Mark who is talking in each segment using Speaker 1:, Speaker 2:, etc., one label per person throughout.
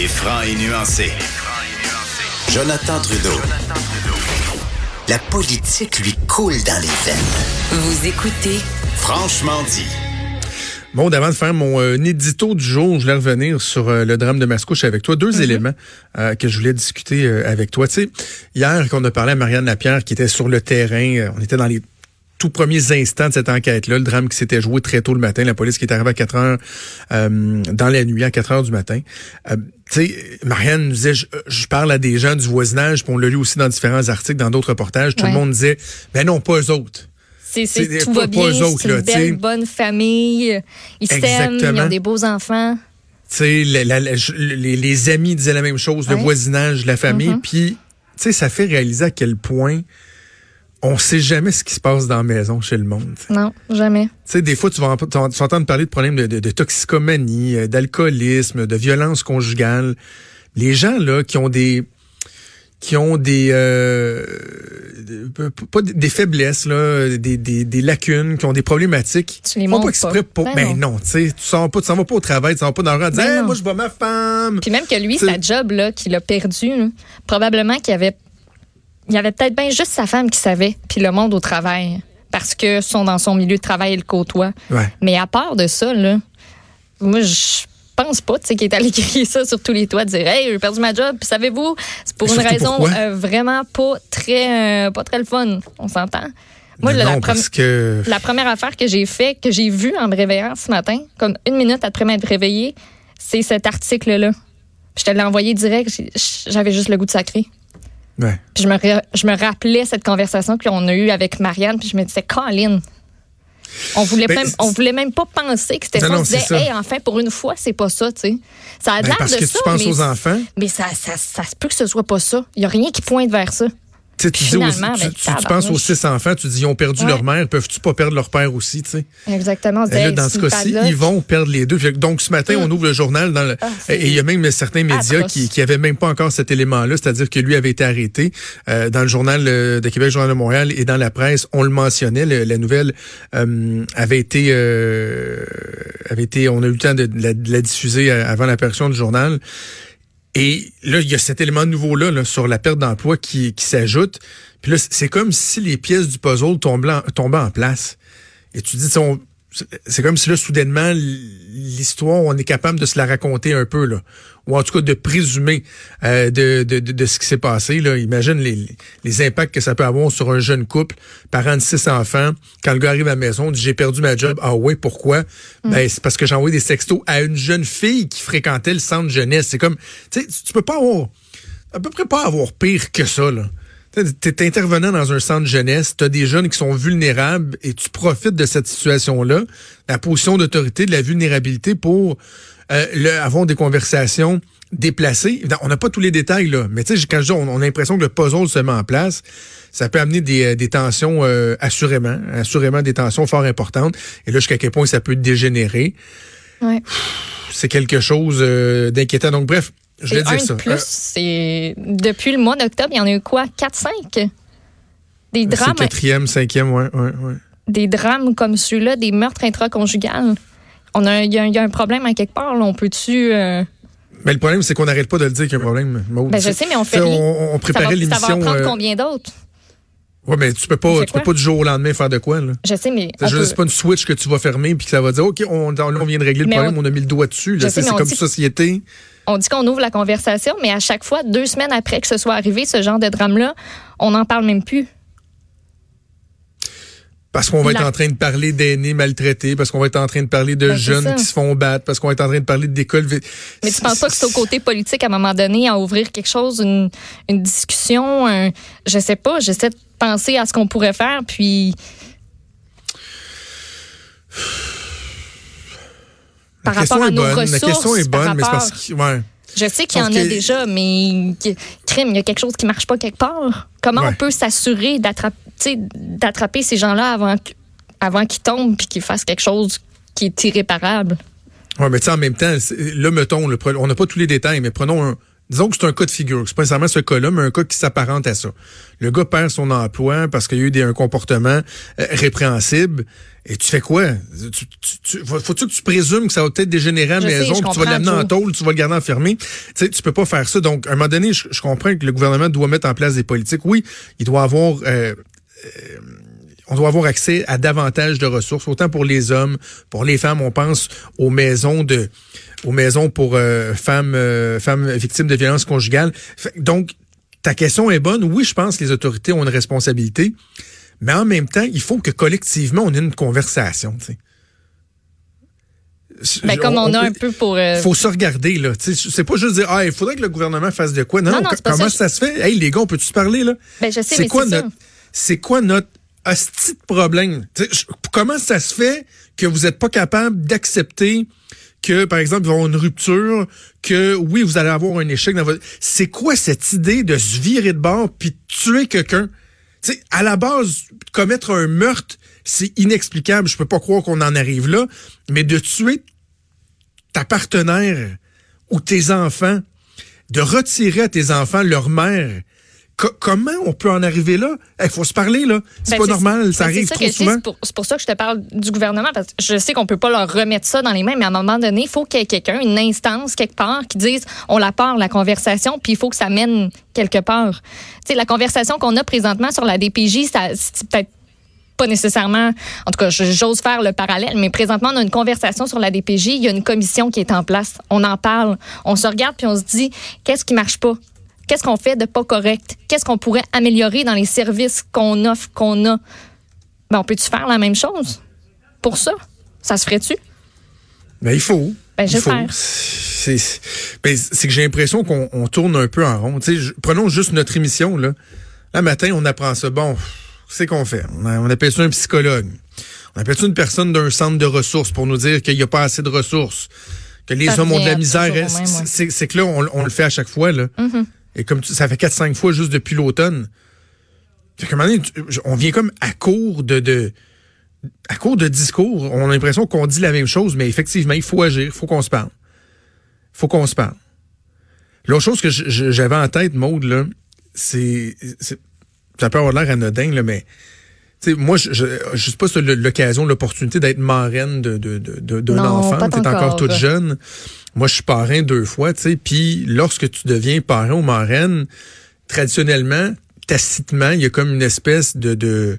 Speaker 1: Il est franc et nuancé. Jonathan Trudeau. La politique lui coule dans les veines. Vous écoutez Franchement dit.
Speaker 2: Bon, avant de faire mon euh, édito du jour, je voulais revenir sur euh, le drame de Mascouche avec toi. Deux éléments euh, que je voulais discuter euh, avec toi. Tu sais, hier, quand on a parlé à Marianne Lapierre, qui était sur le terrain, euh, on était dans les tout premiers instants de cette enquête-là, le drame qui s'était joué très tôt le matin, la police qui est arrivée à 4 heures euh, dans la nuit, à 4 heures du matin. Euh, tu sais, Marianne nous disait, je, je parle à des gens du voisinage, puis on l'a lu aussi dans différents articles, dans d'autres reportages, tout
Speaker 3: Ouais.
Speaker 2: le monde disait, ben non, pas eux autres.
Speaker 3: C'est, tout
Speaker 2: pas-
Speaker 3: va
Speaker 2: pas
Speaker 3: bien, c'est
Speaker 2: là,
Speaker 3: une
Speaker 2: sais.
Speaker 3: belle, bonne famille. Ils s'aiment, ils ont des beaux enfants.
Speaker 2: Tu sais, les, les amis disaient la même chose, le voisinage, la famille.
Speaker 3: Mhm.
Speaker 2: Puis, tu sais, ça fait réaliser à quel point on sait jamais ce qui se passe dans la maison chez le monde. Tu
Speaker 3: Non, jamais.
Speaker 2: sais, des fois, tu vas, en- tu vas tu vas entendre parler de problèmes de, de- de toxicomanie, euh, d'alcoolisme, de violence conjugale. Les gens, là, qui ont des qui ont des euh, pas des faiblesses là, des, des, des lacunes, qui ont des problématiques.
Speaker 3: Tu les montres
Speaker 2: pas exprès pour.
Speaker 3: Ben
Speaker 2: Ben non, tu sais, tu sors pas, tu s'en vas pas au travail, tu s'en vas pas dans le rang,
Speaker 3: Ben
Speaker 2: hey, moi je vois ma femme.
Speaker 3: Puis même que lui,
Speaker 2: Tu
Speaker 3: sa job, là, qu'il a perdu, là, probablement qu'il avait, il y avait peut-être bien juste sa femme qui savait, puis le monde au travail. Parce que sont dans son milieu de travail et le côtoie.
Speaker 2: Ouais.
Speaker 3: Mais à part de ça, là, moi, je pense pas, tu sais, qu'il est allé crier ça sur tous les toits, dire Hey, j'ai perdu ma job, puis savez-vous, c'est pour une raison euh, vraiment pas très, euh, pas très le fun. On s'entend? Moi, la,
Speaker 2: non,
Speaker 3: prom-
Speaker 2: parce que
Speaker 3: la première affaire que j'ai fait, que j'ai vue en me réveillant ce matin, comme une minute après m'être réveillée, c'est cet article-là. Je te l'ai envoyé direct, j'avais juste le goût de sacrer.
Speaker 2: Ouais.
Speaker 3: Puis je me, je me rappelais cette conversation qu'on a eue avec Marianne, puis je me disais, Colin, on voulait,
Speaker 2: Ben,
Speaker 3: même, on voulait même pas penser que c'était ça. on se disait,
Speaker 2: ça.
Speaker 3: hey, enfin, pour une fois, c'est pas ça, tu sais. Ça a
Speaker 2: Ben,
Speaker 3: l'air de
Speaker 2: que
Speaker 3: ça,
Speaker 2: tu penses
Speaker 3: mais,
Speaker 2: aux enfants.
Speaker 3: mais ça, ça, ça se peut que ce soit pas ça. Il y a rien qui pointe vers ça.
Speaker 2: Tu
Speaker 3: ben,
Speaker 2: tu- tu penses aux six enfants, tu dis ils ont perdu
Speaker 3: Ouais.
Speaker 2: leur mère, peuvent-tu pas perdre leur père aussi, tu sais?
Speaker 3: Exactement.
Speaker 2: Et là, dans ce cas-ci, ils vont perdre les deux. Donc, ce matin, on ouvre le journal dans le-
Speaker 3: Ah,
Speaker 2: et il y a même certains médias
Speaker 3: atroce.
Speaker 2: qui, qui avaient même pas encore cet élément-là, c'est-à-dire que lui avait été arrêté euh, dans le journal euh, de Québec, Journal de Montréal et dans la presse. On le mentionnait, le- la nouvelle euh, avait été, euh, avait été, on a eu le temps de, de la, de la diffuser euh, avant l'apparition du journal. Et là, il y a cet élément nouveau-là là, sur la perte d'emploi qui, s'ajoute. Puis là, c'est comme si les pièces du puzzle tombaient en, place. Et tu dis, on- c'est comme si là, soudainement, l'histoire, on est capable de se la raconter un peu, là. Ou en tout cas de présumer euh, de, de, de, ce qui s'est passé. Là. Imagine les, les impacts que ça peut avoir sur un jeune couple, parent de six enfants. Quand le gars arrive à la maison, dit j'ai perdu ma job. Ah ouais, pourquoi? Ben, c'est parce que j'ai envoyé des sextos à une jeune fille qui fréquentait le centre jeunesse. C'est comme, tu sais, tu- tu peux pas avoir, à peu près pas avoir pire que ça, là. Tu es intervenant dans un centre jeunesse, tu as des jeunes qui sont vulnérables et tu profites de cette situation-là, la position d'autorité, de la vulnérabilité pour euh, avoir des conversations déplacées. On n'a pas tous les détails, là, mais tu sais, quand je dis, on, on a l'impression que le puzzle se met en place, ça peut amener des, euh, des tensions euh, assurément, assurément des tensions fort importantes. Et là, jusqu'à quel point ça peut dégénérer.
Speaker 3: Ouais.
Speaker 2: C'est quelque chose euh, d'inquiétant. Donc, bref, je vais dire ça.
Speaker 3: plus.
Speaker 2: Euh,
Speaker 3: c'est depuis le mois d'octobre, il y en a eu quoi? 4-5? Des
Speaker 2: c'est
Speaker 3: drames,
Speaker 2: quatrième, cinquième, ouais, ouais, ouais.
Speaker 3: des drames comme ceux-là, des meurtres intraconjugales. On a, il y, a, il y a un problème à quelque part. Là. On peut-tu. euh,
Speaker 2: Mais le problème, c'est qu'on n'arrête pas de le dire qu'il y a un problème. Maud.
Speaker 3: Ben, je sais, mais on fait.
Speaker 2: On, on préparait
Speaker 3: va, ça va
Speaker 2: l'émission.
Speaker 3: en prendre
Speaker 2: euh,
Speaker 3: combien d'autres?
Speaker 2: Ouais, mais tu peux pas, tu peux pas du jour au lendemain faire de quoi, là?
Speaker 3: Je sais, mais.
Speaker 2: Je C'est pas une switch que tu vas fermer puis que ça va dire, OK, on, on vient de régler le problème,
Speaker 3: on-
Speaker 2: on, a mis le doigt dessus. C'est comme
Speaker 3: dit-
Speaker 2: société.
Speaker 3: On dit qu'on ouvre la conversation, mais à chaque fois, deux semaines après que ce soit arrivé, ce genre de drame-là, on n'en parle même plus.
Speaker 2: Parce qu'on va
Speaker 3: La-
Speaker 2: être en train de parler d'aînés maltraités, parce qu'on va être en train de parler de
Speaker 3: Ben, c'est
Speaker 2: jeunes qui se font battre, parce qu'on va être en train de parler d'écoles.
Speaker 3: Mais tu penses pas que c'est au côté politique à un moment donné à ouvrir quelque chose, une, une discussion, un- je sais pas, j'essaie de penser à ce qu'on pourrait faire, puis
Speaker 2: La
Speaker 3: par rapport
Speaker 2: question
Speaker 3: à
Speaker 2: est
Speaker 3: nos
Speaker 2: bonne. La question est
Speaker 3: par
Speaker 2: bonne, mais c'est
Speaker 3: rapport-
Speaker 2: parce que. Ouais.
Speaker 3: Je sais qu'il y en a déjà, mais crime, il y a quelque chose qui marche pas quelque part. Comment
Speaker 2: Ouais.
Speaker 3: on peut s'assurer d'attraper, ces gens-là avant, qu'ils tombent puis qu'ils fassent quelque chose qui est irréparable?
Speaker 2: Ouais, mais tu sais, en même temps, là, mettons, on n'a pas tous les détails, mais prenons un, Disons que c'est un cas de figure. C'est pas nécessairement ce cas-là, mais un cas qui s'apparente à ça. Le gars perd son emploi parce qu'il y a eu des, un comportement euh, répréhensible. Et tu fais quoi? Tu, tu, faut-tu que tu présumes que ça va peut-être dégénérer à la maison, que tu vas l'amener en tôle, tu vas le garder enfermé? Tu sais, tu peux pas faire ça. Donc, à un moment donné, je, comprends que le gouvernement doit mettre en place des politiques. Oui, il doit avoir... Euh, on doit avoir accès à davantage de ressources, autant pour les hommes, pour les femmes. On pense aux maisons de, aux maisons pour euh, femmes, euh, femmes victimes de violences conjugales. Donc, ta question est bonne. Oui, je pense que les autorités ont une responsabilité, mais en même temps, il faut que collectivement on ait une conversation. Tu
Speaker 3: sais. Ben, comme on, a un peu pour.
Speaker 2: Euh... Faut se regarder là. C'est pas juste dire ah il faudrait que le gouvernement fasse de quoi. Non, non, comment ça, se fait? Hey les gars, on peut tu parler là?
Speaker 3: Ben je sais. C'est quoi notre
Speaker 2: c'est quoi notre hostie de problème. comment ça se fait que vous n'êtes pas capable d'accepter que, par exemple, il va y avoir une rupture, que oui, vous allez avoir un échec dans votre... C'est quoi cette idée de se virer de bord puis de tuer quelqu'un? à la base, commettre un meurtre, c'est inexplicable. Je peux pas croire qu'on en arrive là. Mais de tuer ta partenaire ou tes enfants, de retirer à tes enfants leur mère, comment on peut en arriver là? Il faut se parler, là. C'est ben, pas normal, ça ben, arrive trop souvent.
Speaker 3: C'est pour, ça que je te parle du gouvernement, parce que je sais qu'on peut pas leur remettre ça dans les mains, mais à un moment donné, il faut qu'il y ait quelqu'un, une instance quelque part, qui dise on la part, la conversation, puis il faut que ça mène quelque part. Tu sais, la conversation qu'on a présentement sur la DPJ, c'est peut-être pas nécessairement, en tout cas, j'ose faire le parallèle, mais présentement, on a une conversation sur la DPJ, il y a une commission qui est en place, on en parle, on se regarde puis on se dit, qu'est-ce qui marche pas? Qu'est-ce qu'on fait de pas correct? Qu'est-ce qu'on pourrait améliorer dans les services qu'on offre, qu'on a? Ben, on peut-tu faire la même chose pour ça? Ça se ferait-tu?
Speaker 2: Ben, il faut.
Speaker 3: Ben, je
Speaker 2: ben, C'est que j'ai l'impression qu'on tourne un peu en rond. prenons juste notre émission. Là. Là, matin, on apprend ça. Bon, c'est qu'on fait? On, appelle ça un psychologue. On appelle ça une personne d'un centre de ressources pour nous dire qu'il n'y a pas assez de ressources, que les hommes ont de la misère. C'est que là, on, le fait à chaque fois. Là. Mm-hmm. Et comme ça fait 4-5 fois juste depuis l'automne. On vient comme à court de, de à court de discours. On a l'impression qu'on dit la même chose, mais effectivement, il faut agir, il faut qu'on se parle. Il faut qu'on se parle. L'autre chose que j'avais en tête, Maude, là, c'est, ça peut avoir l'air anodin, là, mais sais, moi, je ne sais pas si l'occasion, l'opportunité d'être marraine de, de, de, d'un enfant. Tu es encore toute jeune. Moi, je suis parrain deux fois, tu sais. Puis lorsque tu deviens parrain ou marraine, traditionnellement, tacitement, il y a comme une espèce de, de,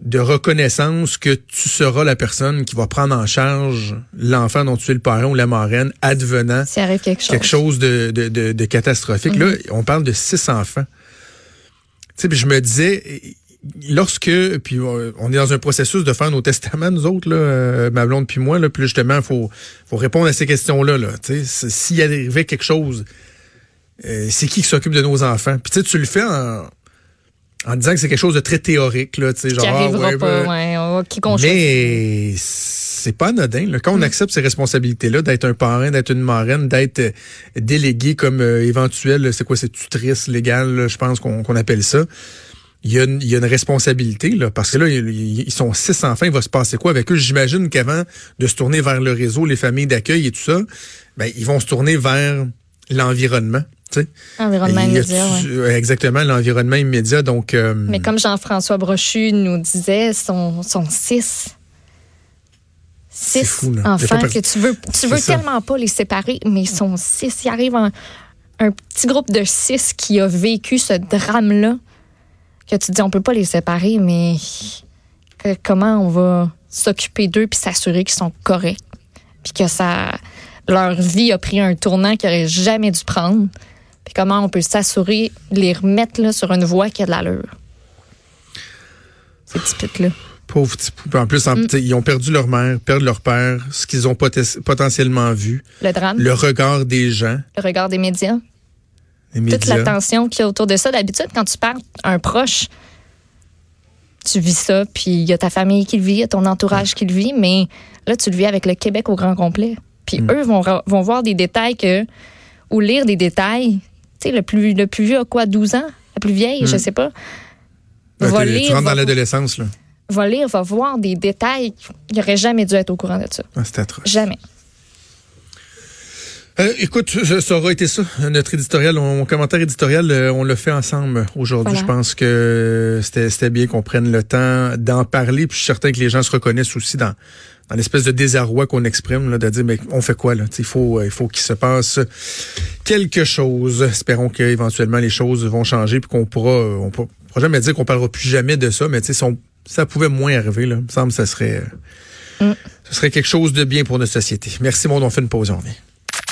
Speaker 2: de reconnaissance que tu seras la personne qui va prendre en charge l'enfant dont tu es le parrain ou la marraine, advenant
Speaker 3: quelque chose,
Speaker 2: quelque chose de, de, de, catastrophique. Là, mm-hmm. on parle de six enfants. Tu sais, je me disais, lorsque, puis euh, on est dans un processus de faire nos testaments, nous autres, là, euh, ma blonde puis moi, là, puis justement, il faut, faut répondre à ces questions-là. Là, S'il arrivait quelque chose, euh, c'est qui qui s'occupe de nos enfants? Puis tu le fais en, en disant que c'est quelque chose de très théorique. Là, genre,
Speaker 3: qui arrivera ah, pas, ouais, qui
Speaker 2: Mais c'est pas anodin. Là. Quand on mm. accepte ces responsabilités-là, d'être un parrain, d'être une marraine, d'être délégué comme éventuel, c'est quoi, c'est tutrice légale, je pense qu'on appelle ça il y, a une, il y a une responsabilité, là, parce que là, ils sont six enfants, il va se passer quoi avec eux? J'imagine qu'avant de se tourner vers le réseau, les familles d'accueil et tout ça, ben, ils vont se tourner vers l'environnement.
Speaker 3: Environnement immédiat.
Speaker 2: Exactement, l'environnement immédiat. Donc, euh,
Speaker 3: Mais comme Jean-François Brochu nous disait, sont, sont six. Six enfants que tu veux, tu veux tellement pas les séparer, mais ils sont six. Il arrive un, un petit groupe de six qui a vécu ce drame-là que tu dis on peut pas les séparer, mais comment on va s'occuper d'eux puis s'assurer qu'ils sont corrects, puis que ça leur vie a pris un tournant qu'ils n'auraient jamais dû prendre, puis comment on peut s'assurer de les remettre là, sur une voie qui a de l'allure? Ces petits là
Speaker 2: Pauvres petits En plus, mm. ils ont perdu leur mère, perdu leur père, ce qu'ils ont potentiellement vu.
Speaker 3: Le drame.
Speaker 2: Le regard des gens.
Speaker 3: Le regard des médias toute l'attention qu'il y a autour de ça. D'habitude, quand tu perds un proche, tu vis ça, puis il y a ta famille qui le vit, il y a ton entourage qui le vit, mais là, tu le vis avec le Québec au grand complet. Puis mm. eux vont, vont voir des détails que, ou lire des détails. Tu sais, le plus, le plus vieux a quoi, 12 ans? La plus vieille, je je mm. sais pas.
Speaker 2: Ben, va lire, tu rentres dans l'adolescence, là.
Speaker 3: Va lire, va voir des détails. Il n'aurait jamais dû être au courant de ça.
Speaker 2: Ah, c'est atroce.
Speaker 3: Jamais.
Speaker 2: Euh, écoute, ça aura été ça, notre éditorial, mon commentaire éditorial, euh, on l'a fait ensemble aujourd'hui. Je pense que c'était bien qu'on prenne le temps d'en parler. Puis je suis certain que les gens se reconnaissent aussi dans, dans l'espèce de désarroi qu'on exprime, là, de dire mais on fait quoi là? Il faut, il faut qu'il se passe quelque chose. Espérons qu'éventuellement les choses vont changer puis qu'on pourra, on pourra, jamais dire qu'on parlera plus jamais de ça, mais tu sais, si ça pouvait moins arriver, là, il me semble que ça serait, mm. ce serait quelque chose de bien pour notre société. Merci, mon on fait une pause, on revient.